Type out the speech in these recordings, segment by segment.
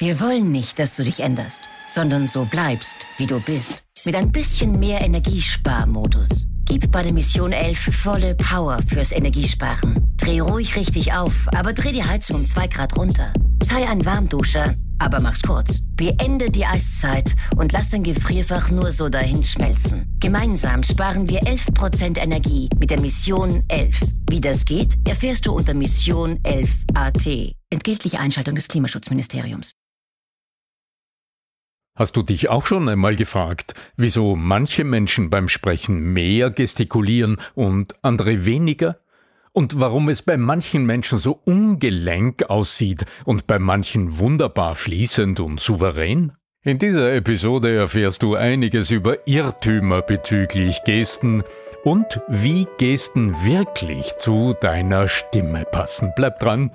Wir wollen nicht, dass du dich änderst, sondern so bleibst, wie du bist. Mit ein bisschen mehr Energiesparmodus. Gib bei der Mission 11 volle Power fürs Energiesparen. Dreh ruhig richtig auf, aber dreh die Heizung um 2 Grad runter. Sei ein Warmduscher, aber mach's kurz. Beende die Eiszeit und lass dein Gefrierfach nur so dahin schmelzen. Gemeinsam sparen wir 11% Energie mit der Mission 11. Wie das geht, erfährst du unter Mission 11 AT. Entgeltliche Einschaltung des Klimaschutzministeriums. Hast du dich auch schon einmal gefragt, wieso manche Menschen beim Sprechen mehr gestikulieren und andere weniger? Und warum es bei manchen Menschen so ungelenk aussieht und bei manchen wunderbar fließend und souverän? In dieser Episode erfährst du einiges über Irrtümer bezüglich Gesten und wie Gesten wirklich zu deiner Stimme passen. Bleib dran.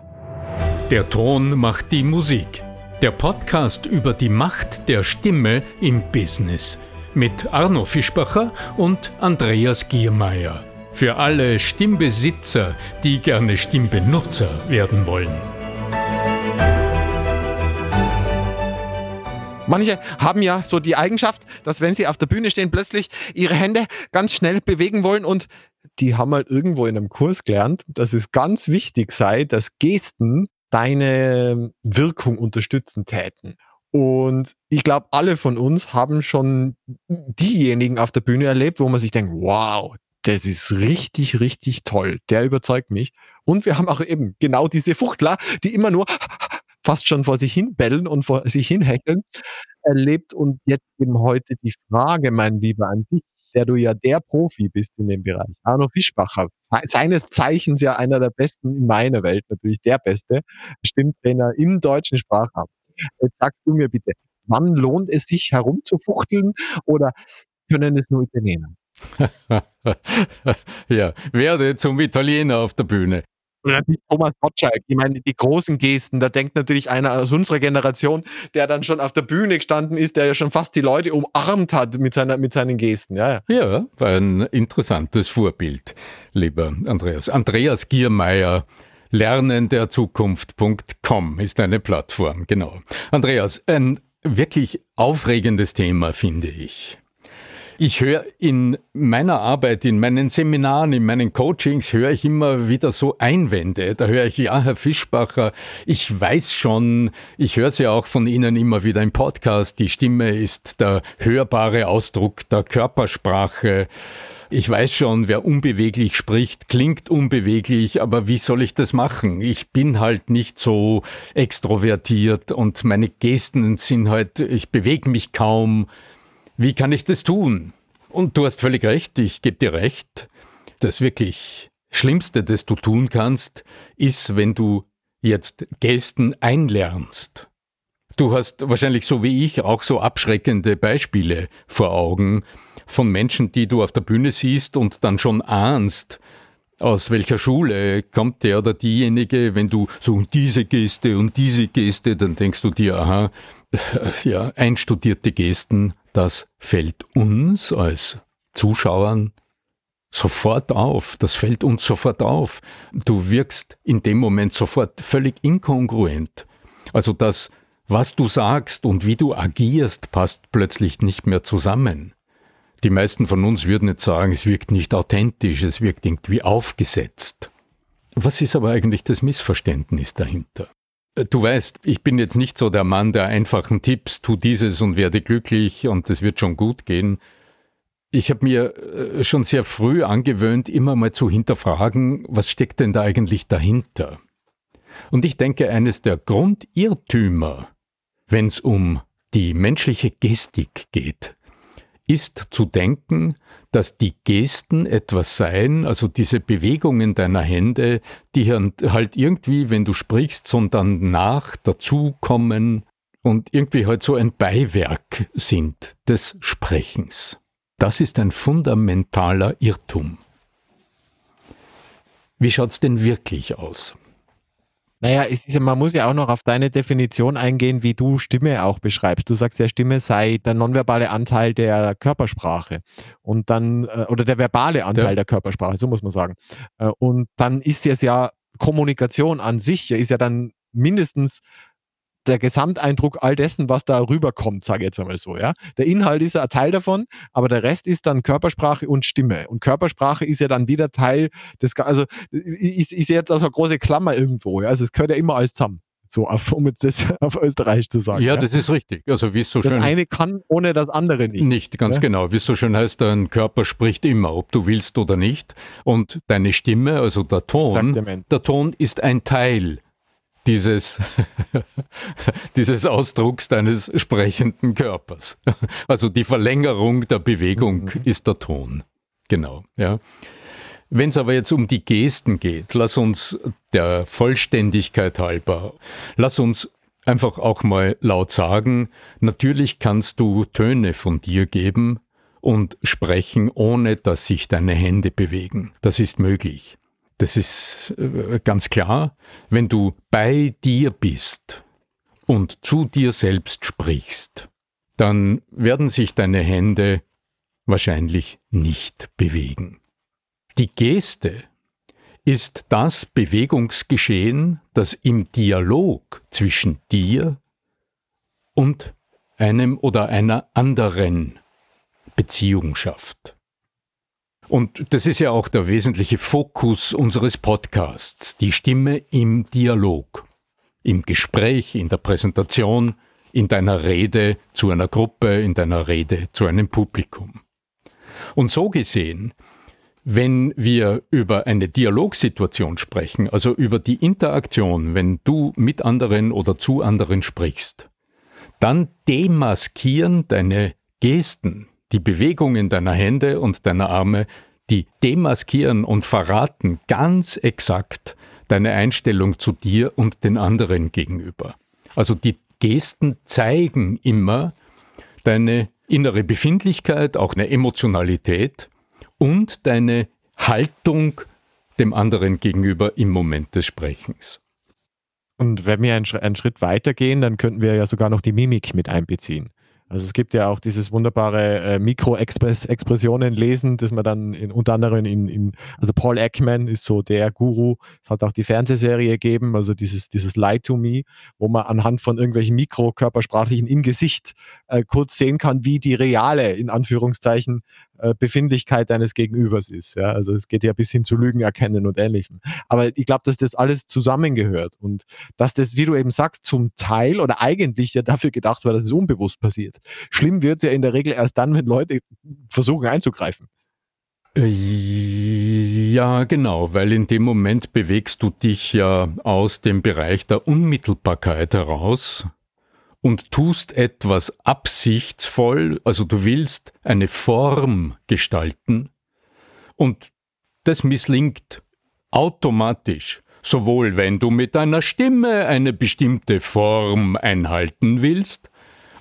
Der Ton macht die Musik. Der Podcast über die Macht der Stimme im Business mit Arno Fischbacher und Andreas Giermeier. Für alle Stimmbesitzer, die gerne Stimmbenutzer werden wollen. Manche haben ja so die Eigenschaft, dass wenn sie auf der Bühne stehen, plötzlich ihre Hände ganz schnell bewegen wollen und die haben halt irgendwo in einem Kurs gelernt, dass es ganz wichtig sei, dass Gesten deine Wirkung unterstützen täten. Und ich glaube, alle von uns haben schon diejenigen auf der Bühne erlebt, wo man sich denkt, wow, das ist richtig, richtig toll. Der überzeugt mich. Und wir haben auch eben genau diese Fuchtler, die immer nur fast schon vor sich hin bellen und vor sich hin erlebt. Und jetzt eben heute die Frage, mein Lieber, an dich der du ja der Profi bist in dem Bereich. Arno Fischbacher, seines Zeichens ja einer der besten in meiner Welt, natürlich der beste Stimmtrainer im deutschen Sprachraum. Jetzt sagst du mir bitte, wann lohnt es sich herumzufuchteln oder können es nur Italiener? ja, werde zum Italiener auf der Bühne. Oder natürlich Thomas Gottschalk. Ich meine, die großen Gesten, da denkt natürlich einer aus unserer Generation, der dann schon auf der Bühne gestanden ist, der ja schon fast die Leute umarmt hat mit, seiner, mit seinen Gesten. Ja, ja. ja war ein interessantes Vorbild, lieber Andreas. Andreas Giermeier, lernenderzukunft.com ist eine Plattform, genau. Andreas, ein wirklich aufregendes Thema, finde ich. Ich höre in meiner Arbeit, in meinen Seminaren, in meinen Coachings, höre ich immer wieder so Einwände. Da höre ich, ja, Herr Fischbacher, ich weiß schon, ich höre ja auch von Ihnen immer wieder im Podcast, die Stimme ist der hörbare Ausdruck der Körpersprache. Ich weiß schon, wer unbeweglich spricht, klingt unbeweglich, aber wie soll ich das machen? Ich bin halt nicht so extrovertiert und meine Gesten sind halt, ich bewege mich kaum. Wie kann ich das tun? Und du hast völlig recht, ich gebe dir recht. Das wirklich Schlimmste, das du tun kannst, ist, wenn du jetzt Gesten einlernst. Du hast wahrscheinlich so wie ich auch so abschreckende Beispiele vor Augen von Menschen, die du auf der Bühne siehst und dann schon ahnst, aus welcher Schule kommt der oder diejenige, wenn du so diese Geste und diese Geste, dann denkst du dir, aha, ja, einstudierte Gesten das fällt uns als Zuschauern sofort auf. Das fällt uns sofort auf. Du wirkst in dem Moment sofort völlig inkongruent. Also das, was du sagst und wie du agierst, passt plötzlich nicht mehr zusammen. Die meisten von uns würden jetzt sagen, es wirkt nicht authentisch, es wirkt irgendwie aufgesetzt. Was ist aber eigentlich das Missverständnis dahinter? Du weißt, ich bin jetzt nicht so der Mann der einfachen Tipps, tu dieses und werde glücklich und es wird schon gut gehen. Ich habe mir äh, schon sehr früh angewöhnt, immer mal zu hinterfragen, was steckt denn da eigentlich dahinter? Und ich denke, eines der Grundirrtümer, wenn es um die menschliche Gestik geht, ist zu denken, dass die Gesten etwas seien, also diese Bewegungen deiner Hände, die halt irgendwie, wenn du sprichst, sondern nach dazukommen und irgendwie halt so ein Beiwerk sind des Sprechens. Das ist ein fundamentaler Irrtum. Wie schaut's denn wirklich aus? Naja, es ist, man muss ja auch noch auf deine Definition eingehen, wie du Stimme auch beschreibst. Du sagst ja, Stimme sei der nonverbale Anteil der Körpersprache und dann, äh, oder der verbale Anteil ja. der Körpersprache, so muss man sagen. Äh, und dann ist es ja Kommunikation an sich, ist ja dann mindestens der Gesamteindruck all dessen, was da rüberkommt, sage ich jetzt einmal so. Ja? Der Inhalt ist ja ein Teil davon, aber der Rest ist dann Körpersprache und Stimme. Und Körpersprache ist ja dann wieder Teil des, also ich sehe jetzt also eine große Klammer irgendwo. Ja? Also es gehört ja immer alles zusammen. So, auf, um jetzt das auf Österreich zu sagen. Ja, ja, das ist richtig. Also wie es so das schön. Das eine kann ohne das andere nicht. Nicht, ganz ja? genau. Wie es so schön heißt, dein Körper spricht immer, ob du willst oder nicht. Und deine Stimme, also der Ton, der Ton ist ein Teil dieses, dieses Ausdrucks deines sprechenden Körpers. Also die Verlängerung der Bewegung mhm. ist der Ton. Genau, ja. Wenn es aber jetzt um die Gesten geht, lass uns der Vollständigkeit halber, lass uns einfach auch mal laut sagen, natürlich kannst du Töne von dir geben und sprechen, ohne dass sich deine Hände bewegen. Das ist möglich. Das ist äh, ganz klar, wenn du bei dir bist und zu dir selbst sprichst, dann werden sich deine Hände wahrscheinlich nicht bewegen. Die Geste ist das Bewegungsgeschehen, das im Dialog zwischen dir und einem oder einer anderen Beziehung schafft. Und das ist ja auch der wesentliche Fokus unseres Podcasts, die Stimme im Dialog, im Gespräch, in der Präsentation, in deiner Rede zu einer Gruppe, in deiner Rede zu einem Publikum. Und so gesehen wenn wir über eine Dialogsituation sprechen, also über die Interaktion, wenn du mit anderen oder zu anderen sprichst, dann demaskieren deine Gesten, die Bewegungen deiner Hände und deiner Arme, die demaskieren und verraten ganz exakt deine Einstellung zu dir und den anderen gegenüber. Also die Gesten zeigen immer deine innere Befindlichkeit, auch eine Emotionalität und deine Haltung dem anderen gegenüber im Moment des Sprechens. Und wenn wir einen, Schritt weiter gehen, dann könnten wir ja sogar noch die Mimik mit einbeziehen. Also es gibt ja auch dieses wunderbare äh, Mikro-Expressionen lesen, das man dann in, unter anderem in, in, also Paul Ekman ist so der Guru, es hat auch die Fernsehserie gegeben, also dieses, dieses Lie to Me, wo man anhand von irgendwelchen Mikrokörpersprachlichen im Gesicht äh, kurz sehen kann, wie die reale, in Anführungszeichen, Befindlichkeit deines Gegenübers ist. Ja? Also es geht ja bis hin zu Lügen erkennen und ähnlichem. Aber ich glaube, dass das alles zusammengehört und dass das, wie du eben sagst, zum Teil oder eigentlich ja dafür gedacht war, dass es unbewusst passiert. Schlimm wird es ja in der Regel erst dann, wenn Leute versuchen einzugreifen. Äh, ja, genau, weil in dem Moment bewegst du dich ja aus dem Bereich der Unmittelbarkeit heraus und tust etwas absichtsvoll, also du willst eine Form gestalten und das misslingt automatisch, sowohl wenn du mit deiner Stimme eine bestimmte Form einhalten willst,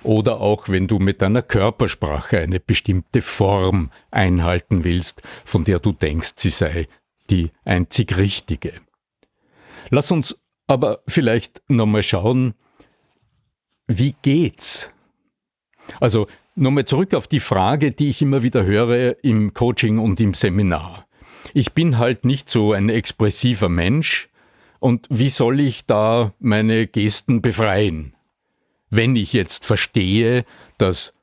oder auch wenn du mit deiner Körpersprache eine bestimmte Form einhalten willst, von der du denkst, sie sei die einzig richtige. Lass uns aber vielleicht nochmal schauen, wie geht's? Also nochmal zurück auf die Frage, die ich immer wieder höre im Coaching und im Seminar. Ich bin halt nicht so ein expressiver Mensch und wie soll ich da meine Gesten befreien? Wenn ich jetzt verstehe, dass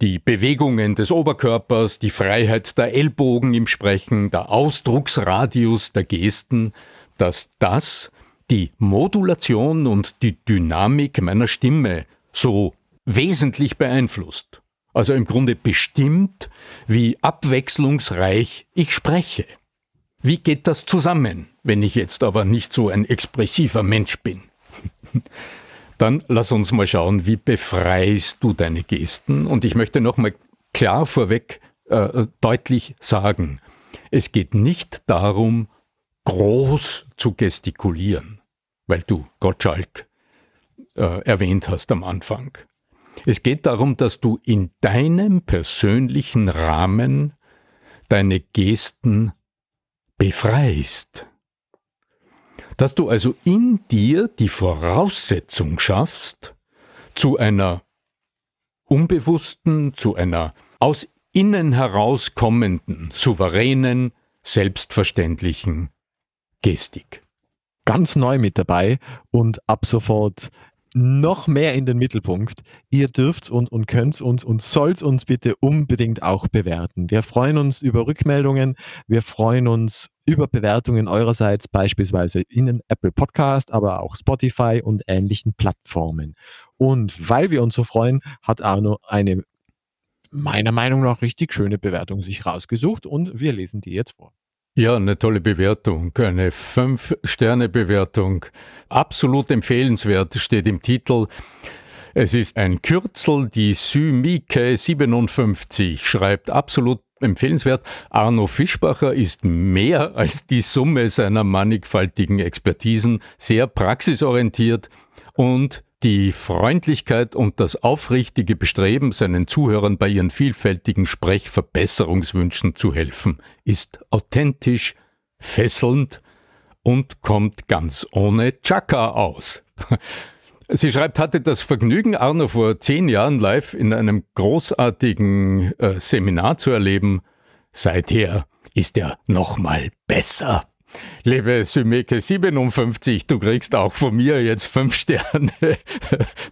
die Bewegungen des Oberkörpers, die Freiheit der Ellbogen im Sprechen, der Ausdrucksradius der Gesten, dass das die Modulation und die Dynamik meiner Stimme so wesentlich beeinflusst. Also im Grunde bestimmt, wie abwechslungsreich ich spreche. Wie geht das zusammen, wenn ich jetzt aber nicht so ein expressiver Mensch bin? Dann lass uns mal schauen, wie befreist du deine Gesten? Und ich möchte nochmal klar vorweg äh, deutlich sagen, es geht nicht darum, groß zu gestikulieren, weil du Gottschalk äh, erwähnt hast am Anfang. Es geht darum, dass du in deinem persönlichen Rahmen deine Gesten befreist. Dass du also in dir die Voraussetzung schaffst zu einer unbewussten, zu einer aus innen herauskommenden, souveränen, selbstverständlichen Gestik. Ganz neu mit dabei und ab sofort noch mehr in den Mittelpunkt. Ihr dürft und, und könnt uns und sollt uns bitte unbedingt auch bewerten. Wir freuen uns über Rückmeldungen. Wir freuen uns über Bewertungen eurerseits, beispielsweise in Apple Podcast, aber auch Spotify und ähnlichen Plattformen. Und weil wir uns so freuen, hat Arno eine meiner Meinung nach richtig schöne Bewertung sich rausgesucht und wir lesen die jetzt vor. Ja, eine tolle Bewertung, eine Fünf-Sterne-Bewertung. Absolut empfehlenswert steht im Titel. Es ist ein Kürzel, die Symike 57 schreibt absolut empfehlenswert. Arno Fischbacher ist mehr als die Summe seiner mannigfaltigen Expertisen, sehr praxisorientiert und die Freundlichkeit und das aufrichtige Bestreben, seinen Zuhörern bei ihren vielfältigen Sprechverbesserungswünschen zu helfen, ist authentisch, fesselnd und kommt ganz ohne Chaka aus. Sie schreibt, hatte das Vergnügen, Arno vor zehn Jahren live in einem großartigen äh, Seminar zu erleben. Seither ist er nochmal besser. Liebe Symeke 57, du kriegst auch von mir jetzt fünf Sterne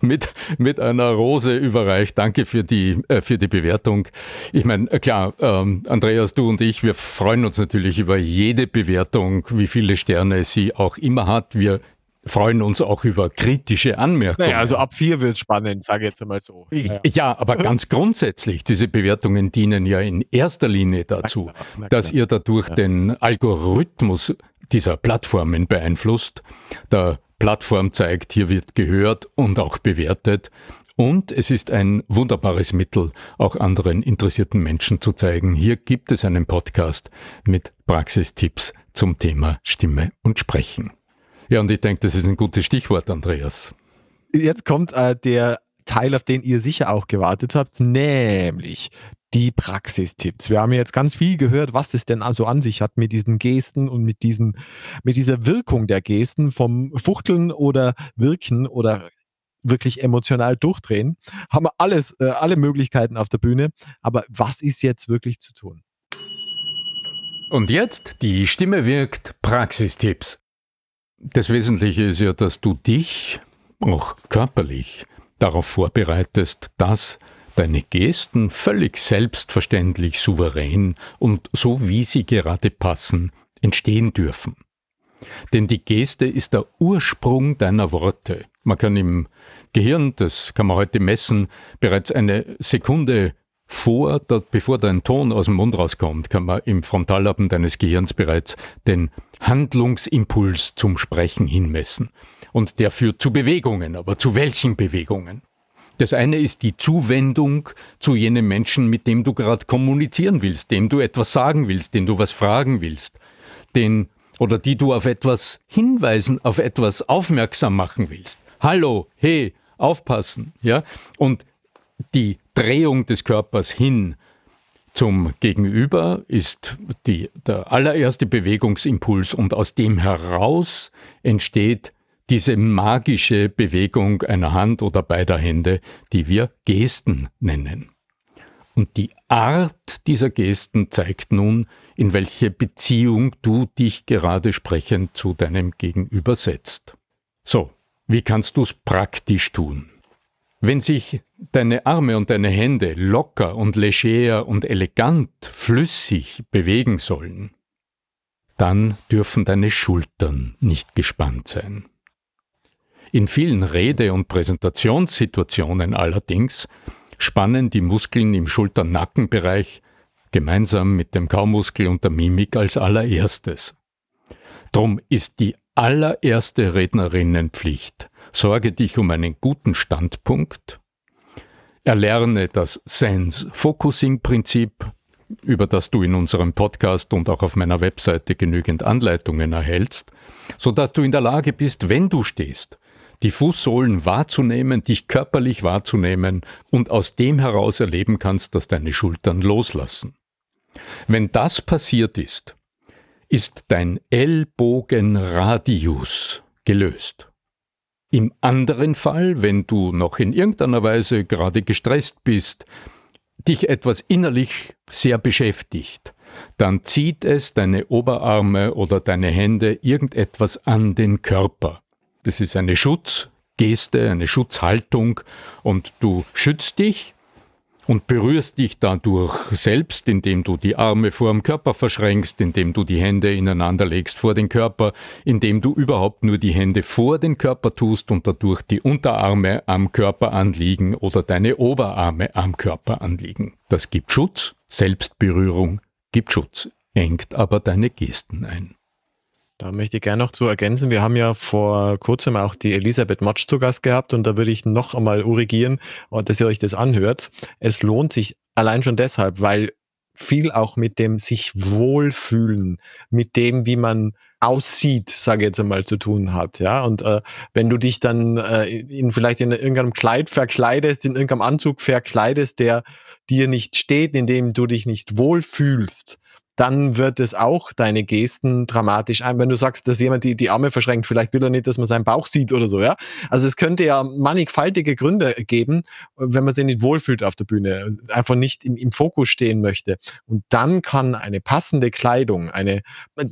mit, mit einer Rose überreicht. Danke für die, äh, für die Bewertung. Ich meine, äh, klar, ähm, Andreas, du und ich, wir freuen uns natürlich über jede Bewertung, wie viele Sterne sie auch immer hat. Wir freuen uns auch über kritische Anmerkungen. Naja, also ab vier wird spannend, sage ich jetzt einmal so. Ja. ja, aber ganz grundsätzlich, diese Bewertungen dienen ja in erster Linie dazu, na klar, na klar. dass ihr dadurch ja. den Algorithmus dieser Plattformen beeinflusst. Der Plattform zeigt, hier wird gehört und auch bewertet. Und es ist ein wunderbares Mittel, auch anderen interessierten Menschen zu zeigen. Hier gibt es einen Podcast mit Praxistipps zum Thema Stimme und Sprechen. Ja, und ich denke, das ist ein gutes Stichwort, Andreas. Jetzt kommt äh, der Teil, auf den ihr sicher auch gewartet habt, nämlich die Praxistipps. Wir haben jetzt ganz viel gehört, was es denn also an sich hat mit diesen Gesten und mit, diesen, mit dieser Wirkung der Gesten vom Fuchteln oder Wirken oder wirklich emotional durchdrehen. Haben wir alles, äh, alle Möglichkeiten auf der Bühne. Aber was ist jetzt wirklich zu tun? Und jetzt die Stimme wirkt Praxistipps. Das Wesentliche ist ja, dass du dich auch körperlich darauf vorbereitest, dass deine Gesten völlig selbstverständlich, souverän und so wie sie gerade passen, entstehen dürfen. Denn die Geste ist der Ursprung deiner Worte. Man kann im Gehirn, das kann man heute messen, bereits eine Sekunde vor, dort, bevor dein Ton aus dem Mund rauskommt, kann man im Frontallappen deines Gehirns bereits den Handlungsimpuls zum Sprechen hinmessen. Und der führt zu Bewegungen, aber zu welchen Bewegungen? Das eine ist die Zuwendung zu jenem Menschen, mit dem du gerade kommunizieren willst, dem du etwas sagen willst, den du was fragen willst, den oder die du auf etwas hinweisen, auf etwas aufmerksam machen willst. Hallo, hey, aufpassen, ja? Und die Drehung des Körpers hin zum Gegenüber ist die, der allererste Bewegungsimpuls und aus dem heraus entsteht diese magische Bewegung einer Hand oder beider Hände, die wir Gesten nennen. Und die Art dieser Gesten zeigt nun, in welche Beziehung du dich gerade sprechend zu deinem Gegenüber setzt. So, wie kannst du es praktisch tun? Wenn sich deine Arme und deine Hände locker und leger und elegant, flüssig bewegen sollen, dann dürfen deine Schultern nicht gespannt sein. In vielen Rede- und Präsentationssituationen allerdings spannen die Muskeln im Schulter-Nackenbereich gemeinsam mit dem Kaumuskel und der Mimik als allererstes. Drum ist die allererste Rednerinnenpflicht, sorge dich um einen guten Standpunkt, erlerne das Sense-Focusing-Prinzip, über das du in unserem Podcast und auch auf meiner Webseite genügend Anleitungen erhältst, so dass du in der Lage bist, wenn du stehst, die Fußsohlen wahrzunehmen, dich körperlich wahrzunehmen und aus dem heraus erleben kannst, dass deine Schultern loslassen. Wenn das passiert ist, ist dein Ellbogenradius gelöst. Im anderen Fall, wenn du noch in irgendeiner Weise gerade gestresst bist, dich etwas innerlich sehr beschäftigt, dann zieht es deine Oberarme oder deine Hände irgendetwas an den Körper. Das ist eine Schutz, Schutzgeste, eine Schutzhaltung und du schützt dich und berührst dich dadurch selbst, indem du die Arme vor dem Körper verschränkst, indem du die Hände ineinander legst vor den Körper, indem du überhaupt nur die Hände vor den Körper tust und dadurch die Unterarme am Körper anliegen oder deine Oberarme am Körper anliegen. Das gibt Schutz, Selbstberührung gibt Schutz, engt aber deine Gesten ein. Da möchte ich gerne noch zu ergänzen. Wir haben ja vor kurzem auch die Elisabeth Matsch zu Gast gehabt und da würde ich noch einmal urgieren, dass ihr euch das anhört. Es lohnt sich allein schon deshalb, weil viel auch mit dem sich wohlfühlen, mit dem, wie man aussieht, sage ich jetzt einmal, zu tun hat. Ja, und äh, wenn du dich dann äh, in vielleicht in irgendeinem Kleid verkleidest, in irgendeinem Anzug verkleidest, der dir nicht steht, in dem du dich nicht wohlfühlst, dann wird es auch deine Gesten dramatisch ein. Wenn du sagst, dass jemand die, die Arme verschränkt, vielleicht will er nicht, dass man seinen Bauch sieht oder so, ja. Also es könnte ja mannigfaltige Gründe geben, wenn man sich nicht wohlfühlt auf der Bühne, einfach nicht im, im Fokus stehen möchte. Und dann kann eine passende Kleidung, eine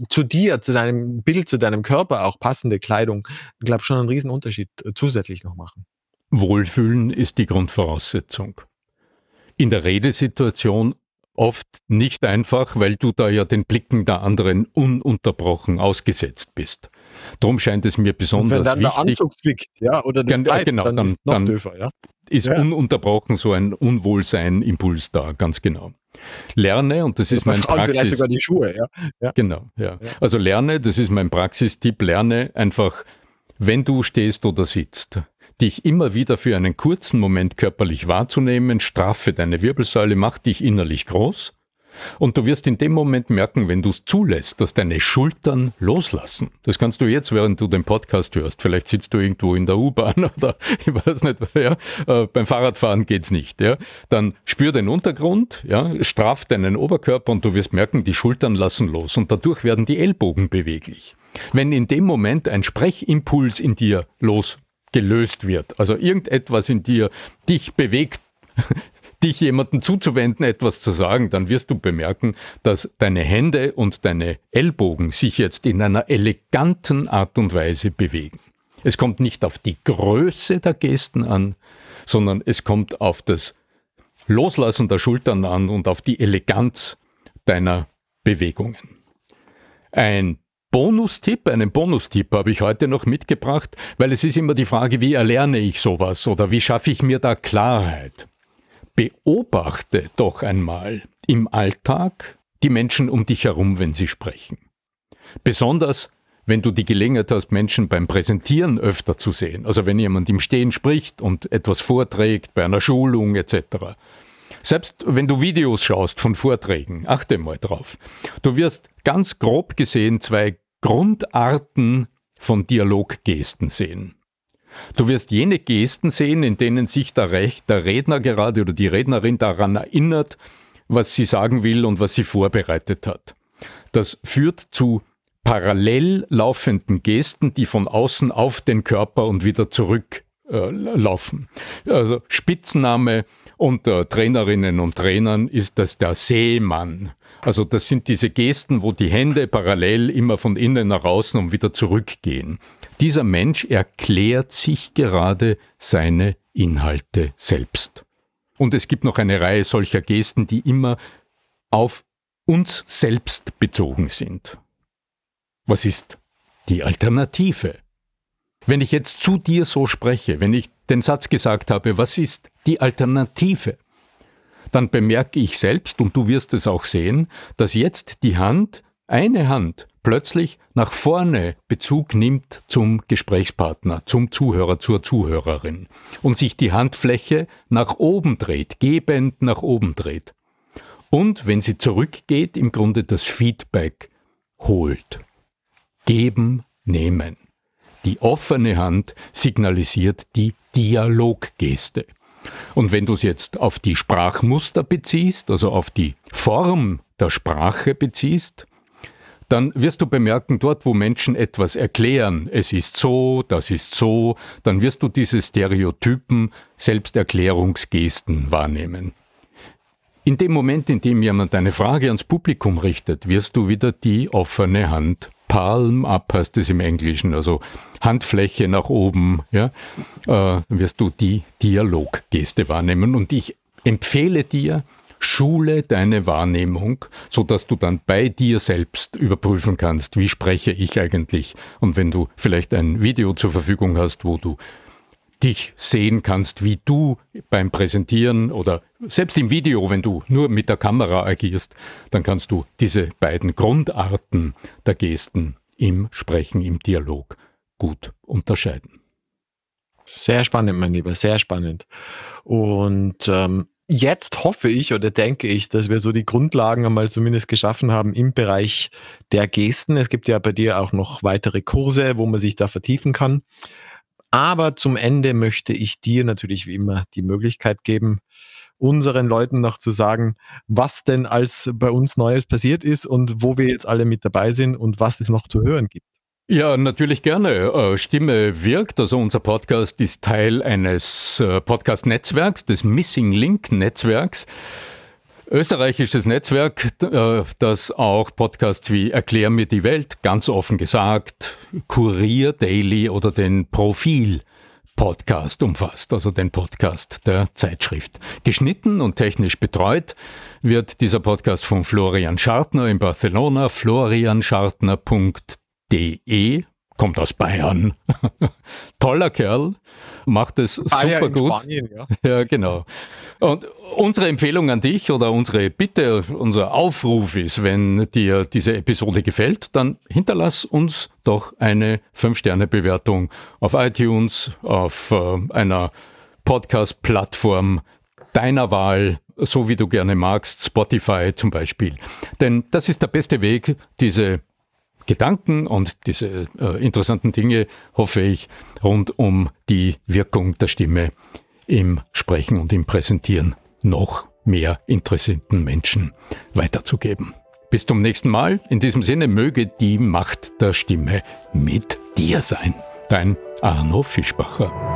zu dir, zu deinem Bild, zu deinem Körper auch passende Kleidung, glaube schon einen riesen Unterschied äh, zusätzlich noch machen. Wohlfühlen ist die Grundvoraussetzung. In der Redesituation oft nicht einfach, weil du da ja den Blicken der anderen ununterbrochen ausgesetzt bist. Darum scheint es mir besonders wichtig. wenn dann wichtig. Der Anzug zwickt, ja, oder das Kleid, genau, dann, dann, ist, dann döfer, ja? ist ja. ununterbrochen so ein Unwohlsein-Impuls da, ganz genau. Lerne, und das ist mein Praxis. Vielleicht sogar die Schuhe, ja. ja. Genau, ja. ja. Also lerne, das ist mein Praxistipp, lerne einfach, wenn du stehst oder sitzt, dich immer wieder für einen kurzen Moment körperlich wahrzunehmen, straffe deine Wirbelsäule, mach dich innerlich groß. Und du wirst in dem Moment merken, wenn du es zulässt, dass deine Schultern loslassen. Das kannst du jetzt, während du den Podcast hörst. Vielleicht sitzt du irgendwo in der U-Bahn oder ich weiß nicht, ja, äh, beim Fahrradfahren geht's nicht. Ja. Dann spür den Untergrund, ja, straff deinen Oberkörper und du wirst merken, die Schultern lassen los und dadurch werden die Ellbogen beweglich. Wenn in dem Moment ein Sprechimpuls in dir los gelöst wird. Also irgendetwas in dir dich bewegt, dich jemandem zuzuwenden, etwas zu sagen, dann wirst du bemerken, dass deine Hände und deine Ellbogen sich jetzt in einer eleganten Art und Weise bewegen. Es kommt nicht auf die Größe der Gesten an, sondern es kommt auf das Loslassen der Schultern an und auf die Eleganz deiner Bewegungen. Ein Bonustipp, einen Bonustipp habe ich heute noch mitgebracht, weil es ist immer die Frage, wie erlerne ich sowas oder wie schaffe ich mir da Klarheit? Beobachte doch einmal im Alltag die Menschen um dich herum, wenn sie sprechen. Besonders wenn du die Gelegenheit hast, Menschen beim Präsentieren öfter zu sehen, also wenn jemand im Stehen spricht und etwas vorträgt bei einer Schulung etc. Selbst wenn du Videos schaust von Vorträgen, achte mal drauf. Du wirst ganz grob gesehen zwei Grundarten von Dialoggesten sehen. Du wirst jene Gesten sehen, in denen sich der, Rech der Redner gerade oder die Rednerin daran erinnert, was sie sagen will und was sie vorbereitet hat. Das führt zu parallel laufenden Gesten, die von außen auf den Körper und wieder zurück äh, laufen. Also Spitzname unter Trainerinnen und Trainern ist das der Seemann. Also das sind diese Gesten, wo die Hände parallel immer von innen nach außen und wieder zurückgehen. Dieser Mensch erklärt sich gerade seine Inhalte selbst. Und es gibt noch eine Reihe solcher Gesten, die immer auf uns selbst bezogen sind. Was ist die Alternative? Wenn ich jetzt zu dir so spreche, wenn ich den Satz gesagt habe, was ist die Alternative? dann bemerke ich selbst, und du wirst es auch sehen, dass jetzt die Hand, eine Hand, plötzlich nach vorne Bezug nimmt zum Gesprächspartner, zum Zuhörer, zur Zuhörerin und sich die Handfläche nach oben dreht, gebend nach oben dreht. Und wenn sie zurückgeht, im Grunde das Feedback holt. Geben, nehmen. Die offene Hand signalisiert die Dialoggeste. Und wenn du es jetzt auf die Sprachmuster beziehst, also auf die Form der Sprache beziehst, dann wirst du bemerken, dort wo Menschen etwas erklären, es ist so, das ist so, dann wirst du diese Stereotypen, Selbsterklärungsgesten wahrnehmen. In dem Moment, in dem jemand eine Frage ans Publikum richtet, wirst du wieder die offene Hand Palm up heißt es im Englischen, also Handfläche nach oben, ja, äh, wirst du die Dialoggeste wahrnehmen. Und ich empfehle dir, schule deine Wahrnehmung, so dass du dann bei dir selbst überprüfen kannst, wie spreche ich eigentlich. Und wenn du vielleicht ein Video zur Verfügung hast, wo du dich sehen kannst, wie du beim Präsentieren oder selbst im Video, wenn du nur mit der Kamera agierst, dann kannst du diese beiden Grundarten der Gesten im Sprechen, im Dialog gut unterscheiden. Sehr spannend, mein Lieber, sehr spannend. Und ähm, jetzt hoffe ich oder denke ich, dass wir so die Grundlagen einmal zumindest geschaffen haben im Bereich der Gesten. Es gibt ja bei dir auch noch weitere Kurse, wo man sich da vertiefen kann. Aber zum Ende möchte ich dir natürlich wie immer die Möglichkeit geben, unseren Leuten noch zu sagen, was denn als bei uns Neues passiert ist und wo wir jetzt alle mit dabei sind und was es noch zu hören gibt. Ja, natürlich gerne. Äh, Stimme wirkt. Also unser Podcast ist Teil eines äh, Podcast-Netzwerks, des Missing Link-Netzwerks. Österreichisches Netzwerk, äh, das auch Podcasts wie Erklär mir die Welt, ganz offen gesagt, Kurier Daily oder den Profil Podcast umfasst, also den Podcast der Zeitschrift. Geschnitten und technisch betreut wird dieser Podcast von Florian Schartner in Barcelona, florianschartner.de De, kommt aus Bayern. Toller Kerl, macht es super gut. Spanien, ja. ja, genau. Und unsere Empfehlung an dich oder unsere Bitte, unser Aufruf ist, wenn dir diese Episode gefällt, dann hinterlass uns doch eine 5-Sterne-Bewertung auf iTunes, auf äh, einer Podcast-Plattform deiner Wahl, so wie du gerne magst, Spotify zum Beispiel. Denn das ist der beste Weg, diese Gedanken und diese äh, interessanten Dinge, hoffe ich, rund um die Wirkung der Stimme im Sprechen und im Präsentieren noch mehr interessierten Menschen weiterzugeben. Bis zum nächsten Mal. In diesem Sinne möge die Macht der Stimme mit dir sein. Dein Arno Fischbacher.